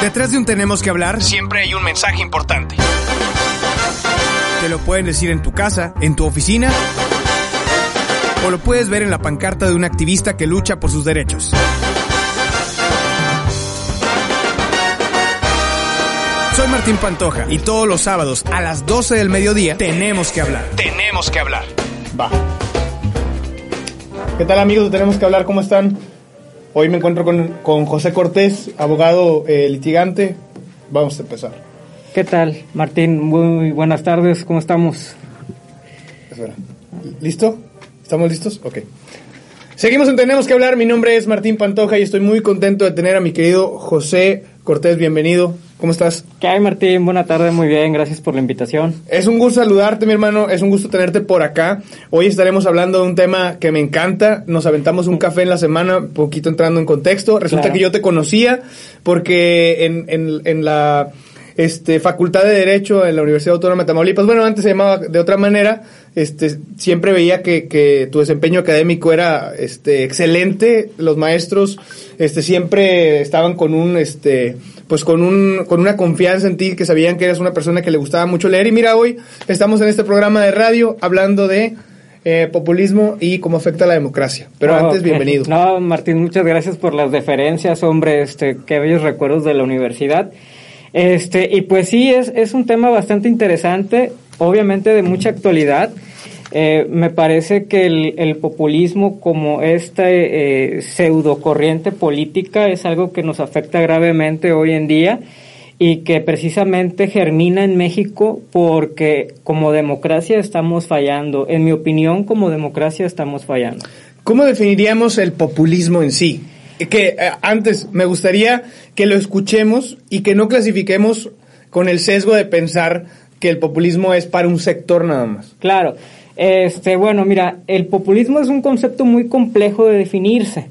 Detrás de un tenemos que hablar, siempre hay un mensaje importante. Te lo pueden decir en tu casa, en tu oficina, o lo puedes ver en la pancarta de un activista que lucha por sus derechos. Soy Martín Pantoja y todos los sábados a las 12 del mediodía tenemos que hablar. Tenemos que hablar. Va. ¿Qué tal amigos? Tenemos que hablar, ¿cómo están? Hoy me encuentro con, José Cortés, abogado eh, litigante. Vamos a empezar. ¿Qué tal, Martín? Muy buenas tardes, ¿cómo estamos? ¿Listo? ¿Estamos listos? Ok. Seguimos en Tenemos que hablar. Mi nombre es Martín Pantoja y estoy muy contento de tener a mi querido José Cortés. Bienvenido. ¿Cómo estás? ¿Qué hay, Martín? Buena tarde, muy bien, gracias por la invitación. Es un gusto saludarte, mi hermano, es un gusto tenerte por acá. Hoy estaremos hablando de un tema que me encanta. Nos aventamos un café en la semana, poquito entrando en contexto. Resulta que yo te conocía porque en, en, en la este, Facultad de Derecho en la Universidad Autónoma de Tamaulipas, bueno, antes se llamaba de otra manera, este, siempre veía que, que tu desempeño académico era este, excelente, los maestros este, siempre estaban con un, este, pues con, un, con una confianza en ti, que sabían que eras una persona que le gustaba mucho leer. Y mira, hoy estamos en este programa de radio hablando de eh, populismo y cómo afecta a la democracia. Pero antes, bienvenido. No, Martín, muchas gracias por las deferencias, hombre, este, qué bellos recuerdos de la universidad. Este, y pues sí, es, es un tema bastante interesante, obviamente de mucha actualidad. Eh, me parece que el, populismo como esta eh, pseudo corriente política es algo que nos afecta gravemente hoy en día y que precisamente germina en México porque como democracia estamos fallando. En mi opinión, como democracia estamos fallando. ¿Cómo definiríamos el populismo en sí? Que eh, antes me gustaría que lo escuchemos y que no clasifiquemos con el sesgo de pensar que el populismo es para un sector nada más. Claro. Este, bueno, mira, el populismo es un concepto muy complejo de definirse,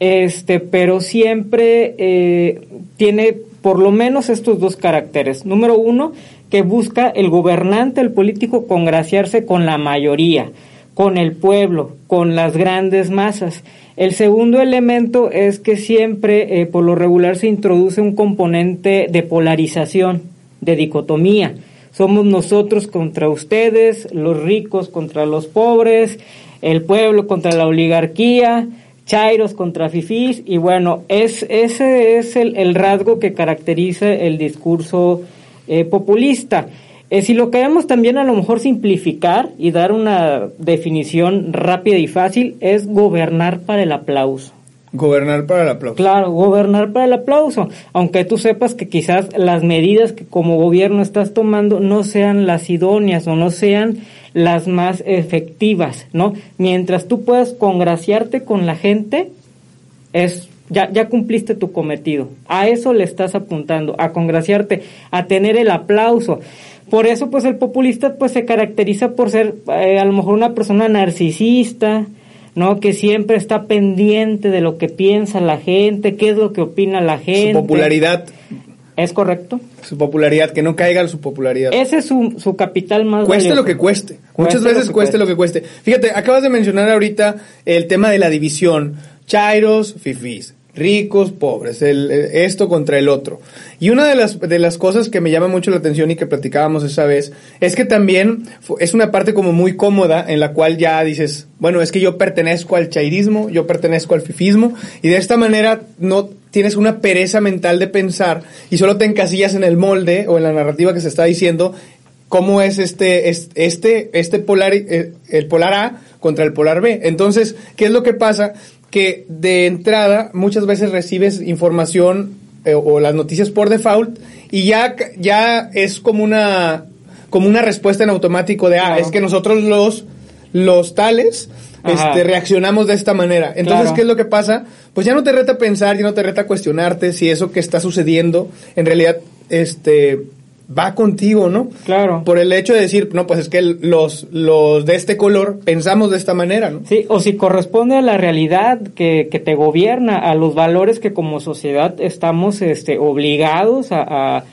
este, pero siempre eh, tiene por lo menos estos dos caracteres. Número uno, que busca el gobernante, el político, congraciarse con la mayoría, con el pueblo, con las grandes masas. El segundo elemento es que siempre, eh, por lo regular, se introduce un componente de polarización, de dicotomía somos nosotros contra ustedes, los ricos contra los pobres, el pueblo contra la oligarquía, chairos contra fifís, y bueno, es, ese es el, rasgo que caracteriza el discurso eh, populista. Eh, si lo queremos también a lo mejor simplificar y dar una definición rápida y fácil, es gobernar para el aplauso. Gobernar para el aplauso. Claro, gobernar para el aplauso. Aunque tú sepas que quizás las medidas que como gobierno estás tomando no sean las idóneas o no sean las más efectivas, ¿no? Mientras tú puedas congraciarte con la gente, es ya, ya cumpliste tu cometido. A eso le estás apuntando, a congraciarte, a tener el aplauso. Por eso, pues el populista pues se caracteriza por ser eh, a lo mejor una persona narcisista, ¿no? Que siempre está pendiente de lo que piensa la gente, qué es lo que opina la gente. Su popularidad. ¿Es correcto? Su popularidad, que no caiga su popularidad. Ese es su, su capital más Cueste lo que cueste. Muchas veces cueste lo que cueste. Fíjate, acabas de mencionar ahorita el tema de la división. Chairos, fifís ricos, pobres, el, esto contra el otro. Y una de las, de las cosas que me llama mucho la atención y que platicábamos esa vez es que también es una parte como muy cómoda en la cual ya dices, bueno, es que yo pertenezco al chairismo, yo pertenezco al fifismo y de esta manera no tienes una pereza mental de pensar y solo te encasillas en el molde o en la narrativa que se está diciendo cómo es este, este, este polar, eh, el polar A contra el polar B. Entonces, ¿qué es lo que pasa? Que de entrada muchas veces recibes información eh, o las noticias por default y ya, ya es como una, como una respuesta en automático de, ah, es que nosotros los, los tales este, reaccionamos de esta manera. Entonces, ¿qué es lo que pasa? Pues ya no te reta pensar, ya no te reta cuestionarte si eso que está sucediendo en realidad este va contigo, ¿no? Claro. Por el hecho de decir, no, pues es que los, los de este color pensamos de esta manera, ¿no? Sí, o si corresponde a la realidad que, que te gobierna, a los valores que como sociedad estamos este, obligados a, a,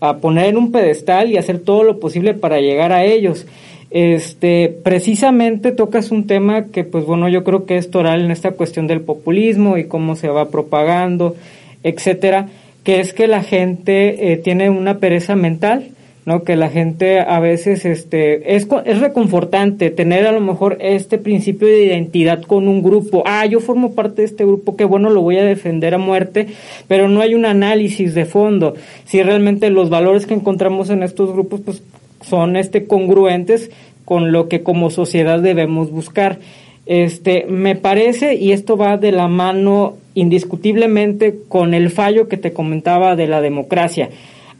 a poner en un pedestal y hacer todo lo posible para llegar a ellos. Este, precisamente tocas un tema que, pues bueno, yo creo que es toral en esta cuestión del populismo y cómo se va propagando, etcétera, que es que la gente eh, tiene una pereza mental, ¿no? Que la gente a veces, este, es, es reconfortante tener a lo mejor este principio de identidad con un grupo. Ah, yo formo parte de este grupo, qué bueno, lo voy a defender a muerte, pero no hay un análisis de fondo. Si realmente los valores que encontramos en estos grupos, pues son este congruentes con lo que como sociedad debemos buscar. Este, me parece, y esto va de la mano indiscutiblemente con el fallo que te comentaba de la democracia.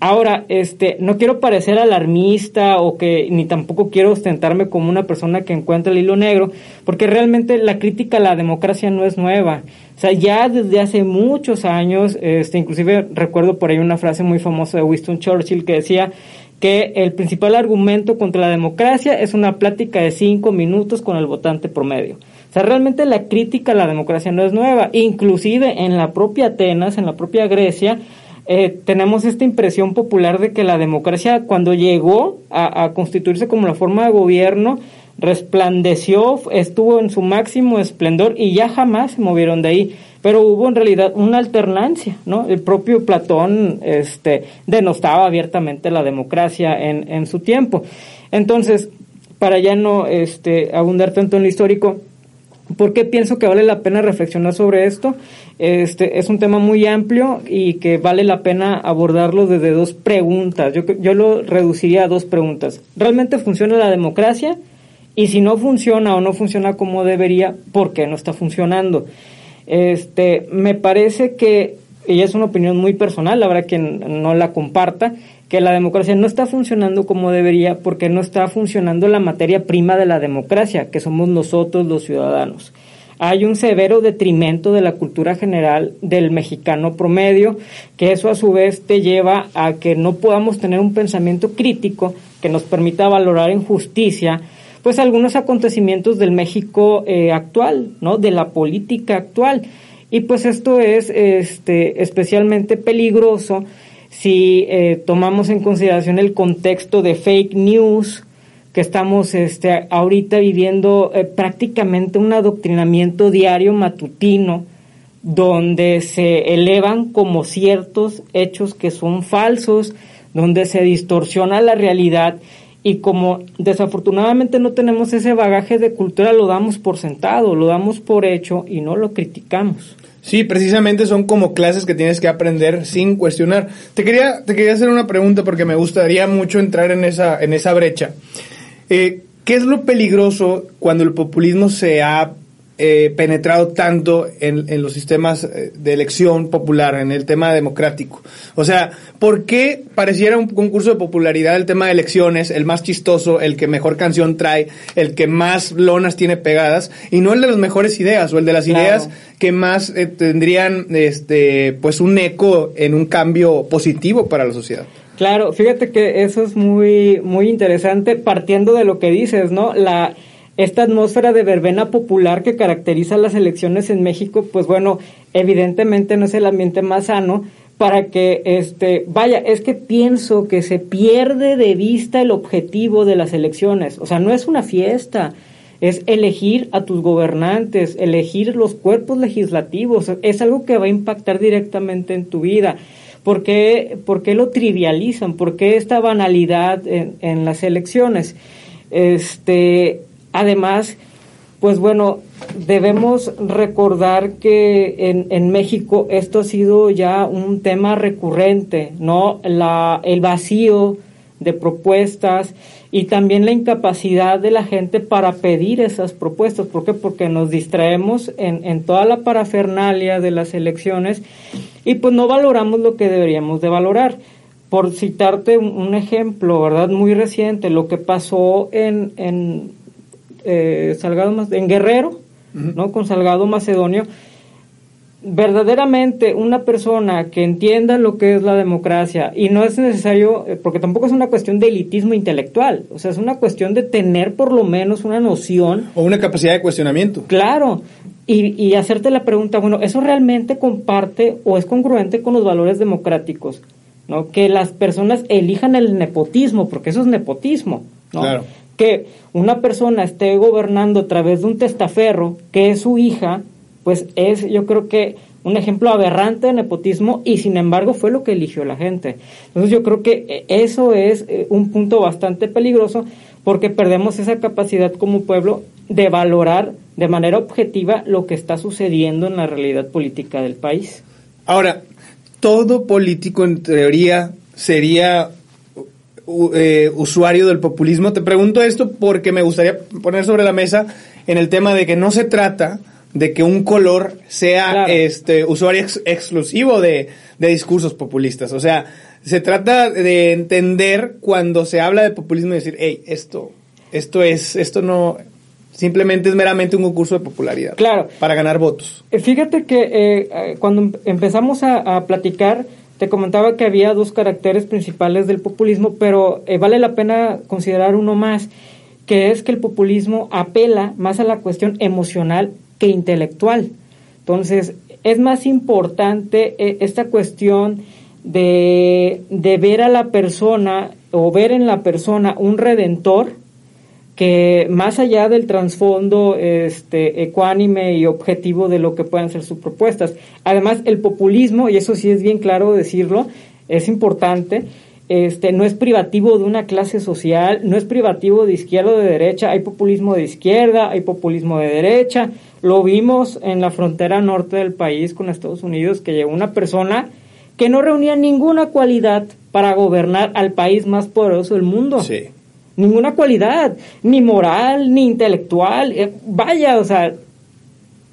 Ahora, este, no quiero parecer alarmista o que ni tampoco quiero ostentarme como una persona que encuentra el hilo negro, porque realmente la crítica a la democracia no es nueva. O sea, ya desde hace muchos años, este, inclusive recuerdo por ahí una frase muy famosa de Winston Churchill que decía que el principal argumento contra la democracia es una plática de cinco minutos con el votante promedio. O sea, realmente la crítica a la democracia no es nueva. Inclusive en la propia Atenas, en la propia Grecia, eh, tenemos esta impresión popular de que la democracia cuando llegó a, constituirse como la forma de gobierno, resplandeció, estuvo en su máximo esplendor y ya jamás se movieron de ahí pero hubo en realidad una alternancia, ¿no? El propio Platón este, denostaba abiertamente la democracia en, en su tiempo. Entonces, para ya no este, abundar tanto en lo histórico, ¿por qué pienso que vale la pena reflexionar sobre esto? Este, es un tema muy amplio y que vale la pena abordarlo desde dos preguntas. Yo, yo lo reduciría a dos preguntas. ¿Realmente funciona la democracia? Y si no funciona o no funciona como debería, ¿por qué no está funcionando? Este, me parece que, y es una opinión muy personal, habrá quien no la comparta, que la democracia no está funcionando como debería porque no está funcionando la materia prima de la democracia, que somos nosotros los ciudadanos. Hay un severo detrimento de la cultura general del mexicano promedio, que eso a su vez te lleva a que no podamos tener un pensamiento crítico que nos permita valorar en justicia pues algunos acontecimientos del México eh, actual, ¿no? De la política actual. Y pues esto es este, especialmente peligroso si eh, tomamos en consideración el contexto de fake news que estamos este, ahorita viviendo eh, prácticamente un adoctrinamiento diario matutino donde se elevan como ciertos hechos que son falsos, donde se distorsiona la realidad y como desafortunadamente no tenemos ese bagaje de cultura, lo damos por sentado, lo damos por hecho y no lo criticamos. Sí, precisamente son como clases que tienes que aprender sin cuestionar. Te quería, te quería hacer una pregunta porque me gustaría mucho entrar en esa, en esa brecha. Eh, ¿Qué es lo peligroso cuando el populismo se ha eh, penetrado tanto en, en, los sistemas eh, de elección popular, en el tema democrático. O sea, ¿por qué pareciera un concurso de popularidad el tema de elecciones, el más chistoso, el que mejor canción trae, el que más lonas tiene pegadas, y no el de las mejores ideas o el de las ideas que más eh, tendrían este pues un eco en un cambio positivo para la sociedad? Claro, fíjate que eso es muy muy interesante partiendo de lo que dices, ¿no? La esta atmósfera de verbena popular que caracteriza las elecciones en México, pues bueno, evidentemente no es el ambiente más sano para que, este, vaya, es que pienso que se pierde de vista el objetivo de las elecciones. O sea, no es una fiesta, es elegir a tus gobernantes, elegir los cuerpos legislativos, es algo que va a impactar directamente en tu vida. ¿Por qué, lo trivializan? ¿Por qué esta banalidad en, en las elecciones? Este, Además, pues bueno, debemos recordar que en, en, México esto ha sido ya un tema recurrente, ¿no? La, el vacío de propuestas y también la incapacidad de la gente para pedir esas propuestas. ¿Por qué? Porque nos distraemos en, en toda la parafernalia de las elecciones y pues no valoramos lo que deberíamos de valorar. Por citarte un, ejemplo, ¿verdad? Muy reciente, lo que pasó en, en eh, Salgado en Guerrero, ¿no? Con Salgado Macedonio, verdaderamente una persona que entienda lo que es la democracia y no es necesario, eh, porque tampoco es una cuestión de elitismo intelectual, o sea, es una cuestión de tener por lo menos una noción. O una capacidad de cuestionamiento. Claro, y, y hacerte la pregunta, bueno, ¿eso realmente comparte o es congruente con los valores democráticos? ¿no? Que las personas elijan el nepotismo, porque eso es nepotismo, ¿no? Claro. Que una persona esté gobernando a través de un testaferro, que es su hija, pues es yo creo que un ejemplo aberrante de nepotismo y sin embargo fue lo que eligió la gente. Entonces yo creo que eh, eso es eh, un punto bastante peligroso porque perdemos esa capacidad como pueblo de valorar de manera objetiva lo que está sucediendo en la realidad política del país. Ahora, todo político en teoría sería eh, usuario del populismo. Te pregunto esto porque me gustaría poner sobre la mesa en el tema de que no se trata de que un color sea este usuario exclusivo de, discursos populistas. O sea, se trata de entender cuando se habla de populismo y decir, hey, esto, esto es, esto no, simplemente es meramente un concurso de popularidad. Claro. Para ganar votos. Eh, fíjate que eh, eh, cuando empezamos a, platicar, te comentaba que había dos caracteres principales del populismo, pero vale la pena considerar uno más, que es que el populismo apela más a la cuestión emocional que intelectual. Entonces, es más importante eh, esta cuestión de, ver a la persona o ver en la persona un redentor que más allá del trasfondo este, ecuánime y objetivo de lo que puedan ser sus propuestas. Además, el populismo, y eso sí es bien claro decirlo, es importante, este, no es privativo de una clase social, no es privativo de izquierda o de derecha, hay populismo de izquierda, hay populismo de derecha, lo vimos en la frontera norte del país con Estados Unidos, que llegó una persona que no reunía ninguna cualidad para gobernar al país más poderoso del mundo. Sí. Ninguna cualidad, ni moral, ni intelectual. Eh, vaya, o sea,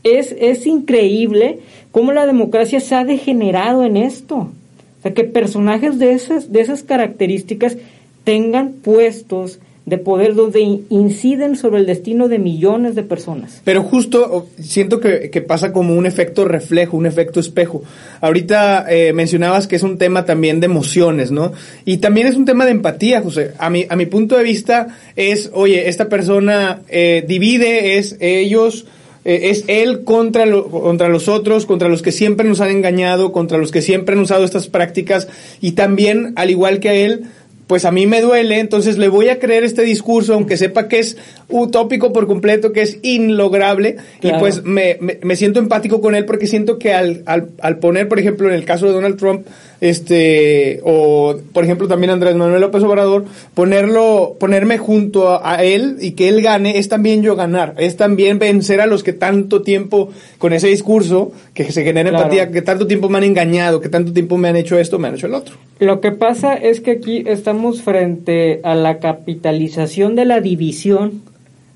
es, es increíble cómo la democracia se ha degenerado en esto. O sea, que personajes de esas, de esas características tengan puestos de poder donde inciden sobre el destino de millones de personas. Pero justo siento que, pasa como un efecto reflejo, un efecto espejo. Ahorita eh, mencionabas que es un tema también de emociones, ¿no? Y también es un tema de empatía, José. A mi, a mi punto de vista es, oye, esta persona eh, divide, es ellos eh, es él contra, contra los otros, contra los que siempre nos han engañado, contra los que siempre han usado estas prácticas y también, al igual que a él, pues a mí me duele, entonces le voy a creer este discurso, aunque sepa que es utópico por completo, que es inlograble, y pues me, me, siento empático con él porque siento que al, al, al, poner, por ejemplo, en el caso de Donald Trump, este, o por ejemplo también Andrés Manuel López Obrador, ponerlo, ponerme junto a, él y que él gane, es también yo ganar, es también vencer a los que tanto tiempo, con ese discurso, que se genera empatía, que tanto tiempo me han engañado, que tanto tiempo me han hecho esto, me han hecho el otro. Lo que pasa es que aquí estamos frente a la capitalización de la división,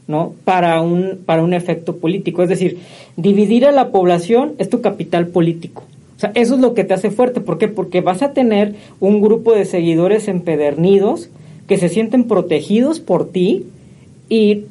¿no? Para un, para un efecto político. Es decir, dividir a la población es tu capital político. O sea, eso es lo que te hace fuerte. ¿Por qué? Porque vas a tener un grupo de seguidores empedernidos que se sienten protegidos por ti y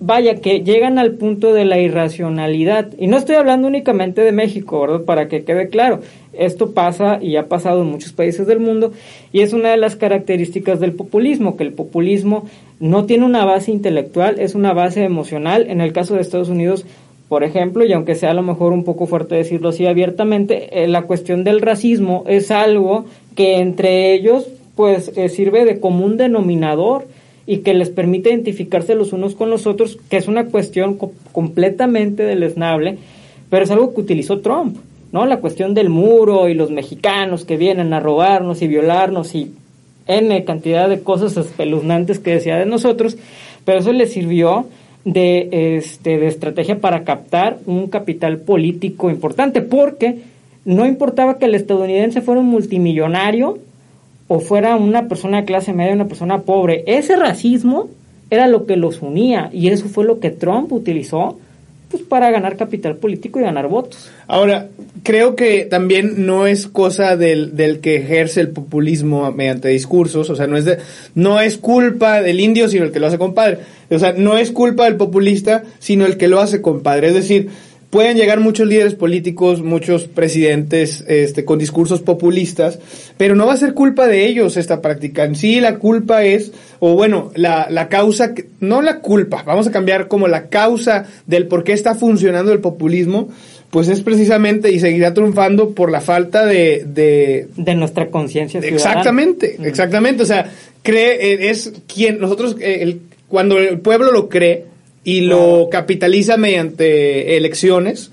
vaya que llegan al punto de la irracionalidad. Y no estoy hablando únicamente de México, ¿verdad? Para que quede claro. Esto pasa y ha pasado en muchos países del mundo y es una de las características del populismo, que el populismo no tiene una base intelectual, es una base emocional. En el caso de Estados Unidos, por ejemplo, y aunque sea a lo mejor un poco fuerte decirlo así abiertamente, eh, la cuestión del racismo es algo que entre ellos pues eh, sirve de común denominador y que les permite identificarse los unos con los otros, que es una cuestión completamente deleznable, pero es algo que utilizó Trump, ¿no? La cuestión del muro y los mexicanos que vienen a robarnos y violarnos y N cantidad de cosas espeluznantes que decía de nosotros, pero eso le sirvió de, este, de estrategia para captar un capital político importante, porque no importaba que el estadounidense fuera un multimillonario, o fuera una persona de clase media, una persona pobre. Ese racismo era lo que los unía y eso fue lo que Trump utilizó pues para ganar capital político y ganar votos. Ahora, creo que también no es cosa del, del que ejerce el populismo mediante discursos, o sea, no es, de, no es culpa del indio, sino el que lo hace compadre. O sea, no es culpa del populista, sino el que lo hace compadre. Es decir, pueden llegar muchos líderes políticos, muchos presidentes este, con discursos populistas, pero no va a ser culpa de ellos esta práctica. En sí, la culpa es, o bueno, la, la causa, no la culpa, vamos a cambiar como la causa del por qué está funcionando el populismo, pues es precisamente y seguirá triunfando por la falta de... De, de nuestra conciencia Exactamente, exactamente. O sea, cree, eh, es quien, nosotros, eh, el, cuando el pueblo lo cree, y lo capitaliza mediante elecciones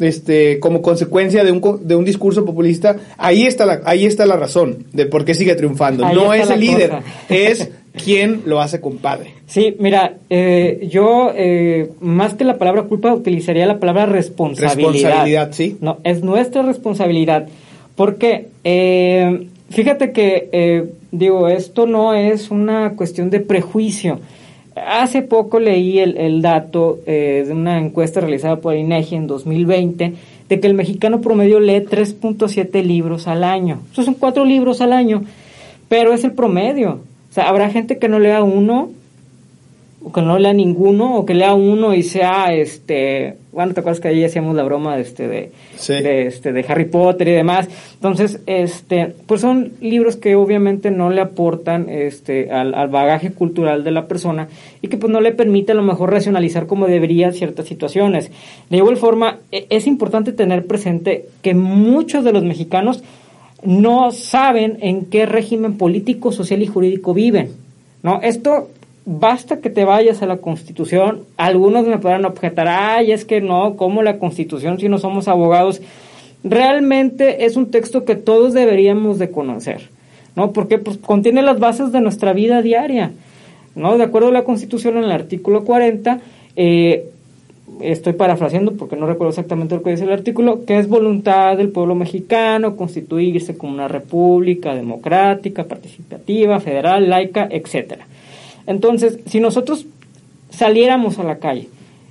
este como consecuencia de un, de un discurso populista ahí está la ahí está la razón de por qué sigue triunfando. No es el líder es quien lo hace compadre. Sí mira eh, yo eh, más que la palabra culpa utilizaría la palabra responsabilidad. Responsabilidad sí. No es nuestra responsabilidad porque eh, fíjate que digo esto no es una cuestión de prejuicio Hace poco leí el, dato eh, de una encuesta realizada por INEGI en 2020 de que el mexicano promedio lee 3.7 libros al año. Eso son cuatro libros al año, pero es el promedio. O sea, habrá gente que no lea uno o que no lea ninguno, o que lea uno y sea, este, bueno, te acuerdas que ahí hacíamos la broma de, este, de, este, de Harry Potter y demás. Entonces, este, pues son libros que obviamente no le aportan, este, al, al bagaje cultural de la persona y que pues no le permite a lo mejor racionalizar como debería ciertas situaciones. De igual forma, e, es importante tener presente que muchos de los mexicanos no saben en qué régimen político, social y jurídico viven. ¿no? Esto basta que te vayas a la Constitución. Algunos me podrán objetar, ay, es que no, ¿cómo la Constitución si no somos abogados? Realmente es un texto que todos deberíamos de conocer, ¿no? Porque pues, contiene las bases de nuestra vida diaria, ¿no? De acuerdo a la Constitución, en el artículo 40, eh, estoy parafraseando porque no recuerdo exactamente lo que dice el artículo, que es voluntad del pueblo mexicano constituirse como una república democrática, participativa, federal, laica, etcétera. Entonces, si nosotros saliéramos a la calle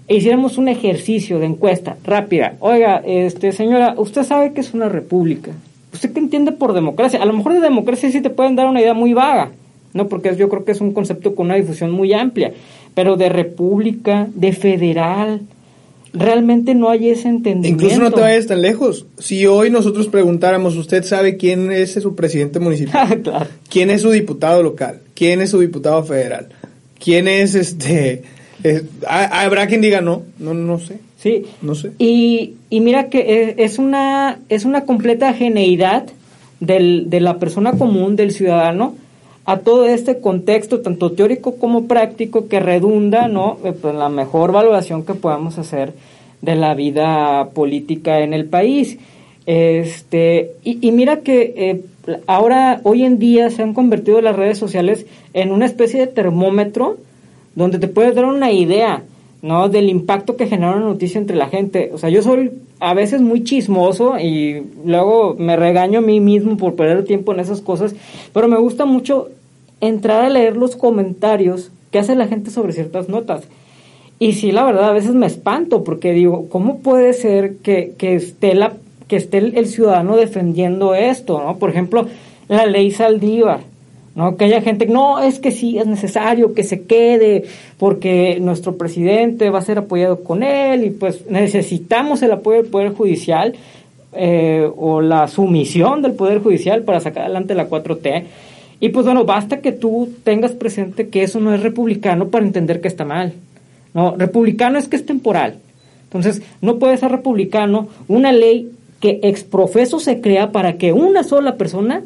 e hiciéramos un ejercicio de encuesta rápida, oiga, este señora, usted sabe que es una república. ¿Usted qué entiende por democracia? A lo mejor de democracia sí te pueden dar una idea muy vaga, ¿no? Porque yo creo que es un concepto con una difusión muy amplia. Pero de república, de federal, realmente no hay ese entendimiento. Incluso no te vayas tan lejos. Si hoy nosotros preguntáramos, ¿usted sabe quién es su presidente municipal? claro. ¿Quién es su diputado local? ¿Quién es su diputado federal? ¿Quién es este? ¿Habrá quien diga no? No, no sé. Sí. No sé. Y, y mira que es una, es una completa geneidad del, de la persona común, del ciudadano, a todo este contexto, tanto teórico como práctico, que redunda ¿no? en eh, pues, la mejor valoración que podamos hacer de la vida política en el país. Este, y, mira que eh, ahora, hoy en día, se han convertido las redes sociales en una especie de termómetro donde te puedes dar una idea, ¿no? Del impacto que genera una noticia entre la gente. O sea, yo soy a veces muy chismoso y luego me regaño a mí mismo por perder tiempo en esas cosas, pero me gusta mucho entrar a leer los comentarios que hace la gente sobre ciertas notas. Y sí, la verdad, a veces me espanto porque digo, ¿cómo puede ser que, que esté, la, que esté el, ciudadano defendiendo esto? ¿no? Por ejemplo, la ley Saldívar. ¿no? Que haya gente, no, es que sí, es necesario que se quede porque nuestro presidente va a ser apoyado con él y pues necesitamos el apoyo del Poder Judicial eh, o la sumisión del Poder Judicial para sacar adelante la 4T. Y pues bueno, basta que tú tengas presente que eso no es republicano para entender que está mal. No, republicano es que es temporal. Entonces, no puede ser republicano una ley que exprofeso se crea para que una sola persona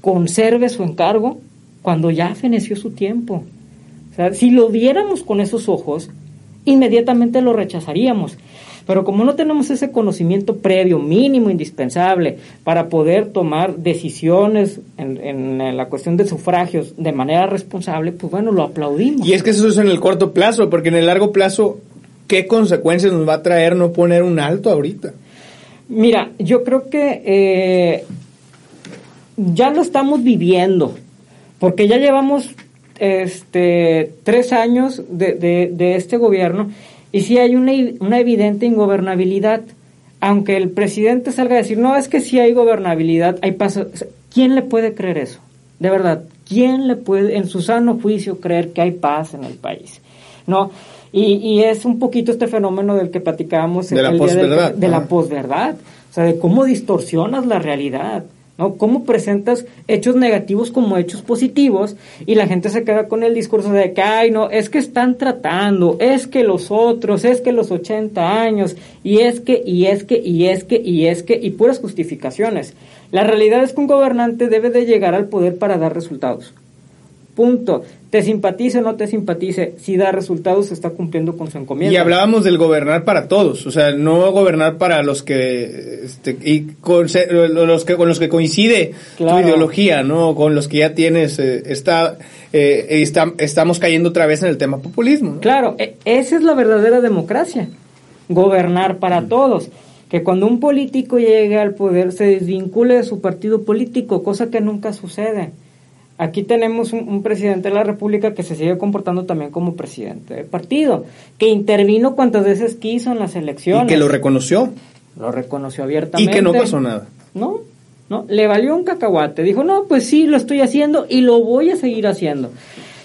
conserve su encargo cuando ya feneció su tiempo. O sea, si lo viéramos con esos ojos, inmediatamente lo rechazaríamos. Pero como no tenemos ese conocimiento previo, mínimo, indispensable, para poder tomar decisiones en, la cuestión de sufragios de manera responsable, pues bueno, lo aplaudimos. Y es que eso es en el corto plazo, porque en el largo plazo, ¿qué consecuencias nos va a traer no poner un alto ahorita? Mira, yo creo que eh, ya lo estamos viviendo, porque ya llevamos este tres años de, de, este gobierno y sí hay una, una evidente ingobernabilidad. Aunque el presidente salga a decir, no, es que sí hay gobernabilidad, hay paso. ¿Quién le puede creer eso? De verdad, ¿quién le puede, en su sano juicio, creer que hay paz en el país? ¿No? Y, y es un poquito este fenómeno del que platicábamos de la posverdad. De, la posverdad. O sea, de cómo distorsionas la realidad. ¿no? ¿Cómo presentas hechos negativos como hechos positivos? Y la gente se queda con el discurso de que, ay, no, es que están tratando, es que los otros, es que los 80 años, y es que, y es que, y es que, y es que, y puras justificaciones. La realidad es que un gobernante debe de llegar al poder para dar resultados. Punto. Te simpatice o no te simpatice, si da resultados, está cumpliendo con su encomienda. Y hablábamos del gobernar para todos, o sea, no gobernar para los que, este, y con, los que con los que coincide tu ideología, no, con los que ya tienes, eh, está, eh, está, estamos cayendo otra vez en el tema populismo. Claro, e, esa es la verdadera democracia, gobernar para todos que cuando un político llega al poder se desvincule de su partido político, cosa que nunca sucede. Aquí tenemos un, presidente de la República que se sigue comportando también como presidente del partido, que intervino cuantas veces quiso en las elecciones. Y que lo reconoció. Lo reconoció abiertamente. Y que no pasó nada. No, no, le valió un cacahuate. Dijo, no, pues sí, lo estoy haciendo y lo voy a seguir haciendo.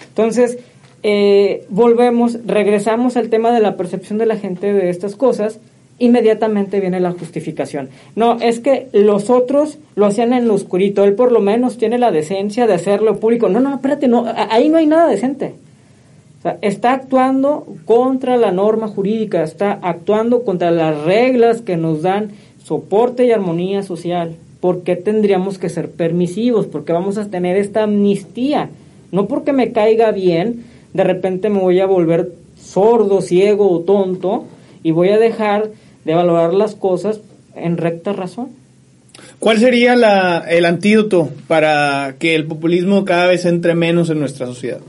Entonces, eh, volvemos, regresamos al tema de la percepción de la gente de estas cosas inmediatamente viene la justificación. No, es que los otros lo hacían en lo oscurito, él por lo menos tiene la decencia de hacerlo público. No, no, espérate, no, ahí no hay nada decente. Está actuando contra la norma jurídica, está actuando contra las reglas que nos dan soporte y armonía social. ¿Por qué tendríamos que ser permisivos? Porque vamos a tener esta amnistía. No porque me caiga bien, de repente me voy a volver sordo, ciego o tonto y voy a dejar de valorar las cosas en recta razón. ¿Cuál sería la, el antídoto para que el populismo cada vez entre menos en nuestra sociedad?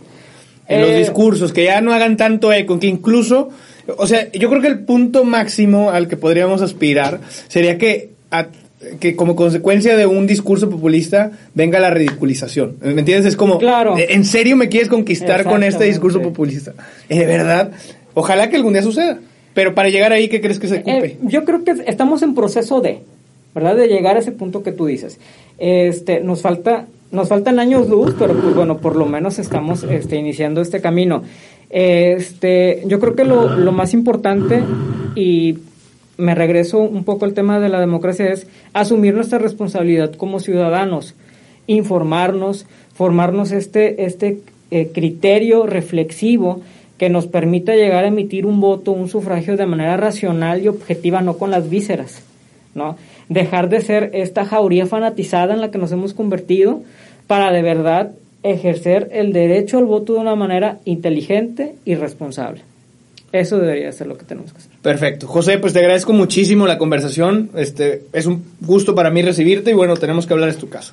En los eh, discursos, que ya no hagan tanto eco, que incluso, o sea, yo creo que el punto máximo al que podríamos aspirar sería que, que como consecuencia de un discurso populista venga la ridiculización. ¿Me entiendes? Es como, claro. ¿en serio me quieres conquistar con este discurso populista? De verdad, ojalá que algún día suceda. Pero para llegar ahí, ¿qué crees que se eh, ocupe? yo creo que estamos en proceso de, ¿verdad? De llegar a ese punto que tú dices. Este, nos falta, nos faltan años luz, pero pues bueno, por lo menos estamos este, iniciando este camino. Este, yo creo que lo, lo más importante y me regreso un poco al tema de la democracia es asumir nuestra responsabilidad como ciudadanos, informarnos, formarnos este, este eh, criterio reflexivo que nos permita llegar a emitir un voto, un sufragio de manera racional y objetiva, no con las vísceras, ¿no? Dejar de ser esta jauría fanatizada en la que nos hemos convertido para de verdad ejercer el derecho al voto de una manera inteligente y responsable. Eso debería ser lo que tenemos que hacer. Perfecto. José, pues te agradezco muchísimo la conversación. Este, es un gusto para mí recibirte y bueno, tenemos que hablar de tu caso.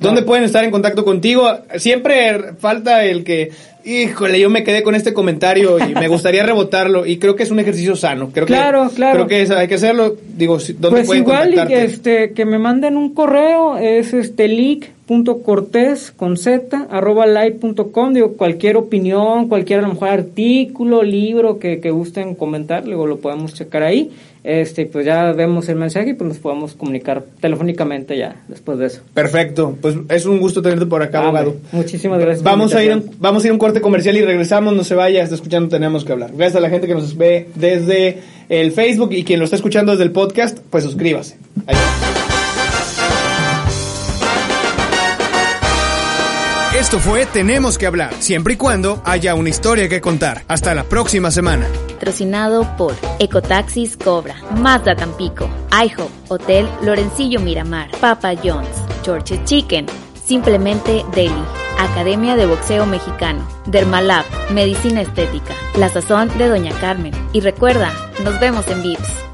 ¿Dónde pueden estar en contacto contigo? Siempre falta el que, híjole, yo me quedé con este comentario y me gustaría rebotarlo y creo que es un ejercicio sano. Creo claro, que, claro. Creo que hay que hacerlo. Digo, ¿dónde pues igual que, este, que me manden un correo, es este leak.cortés con z arroba live.com, digo, cualquier opinión, cualquier a lo mejor artículo, libro que, que gusten comentar, luego lo podemos checar ahí este pues ya vemos el mensaje y pues nos podemos comunicar telefónicamente ya después de eso. Perfecto, pues es un gusto tenerte por acá, abogado. Muchísimas gracias. Vamos a ir vamos a ir a un corte comercial y regresamos, no se vaya, está escuchando, tenemos que hablar. Gracias a la gente que nos ve desde el Facebook y quien lo está escuchando desde el podcast, pues suscríbase. Esto fue Tenemos que hablar, siempre y cuando haya una historia que contar. Hasta la próxima semana. Patrocinado por Ecotaxis Cobra, Mazda Tampico, IHOP, Hotel Lorencillo Miramar, Papa John's, George's Chicken, Simplemente Deli, Academia de Boxeo Mexicano, Dermalab, Medicina Estética, La Sazón de Doña Carmen. Y recuerda, nos vemos en VIPS.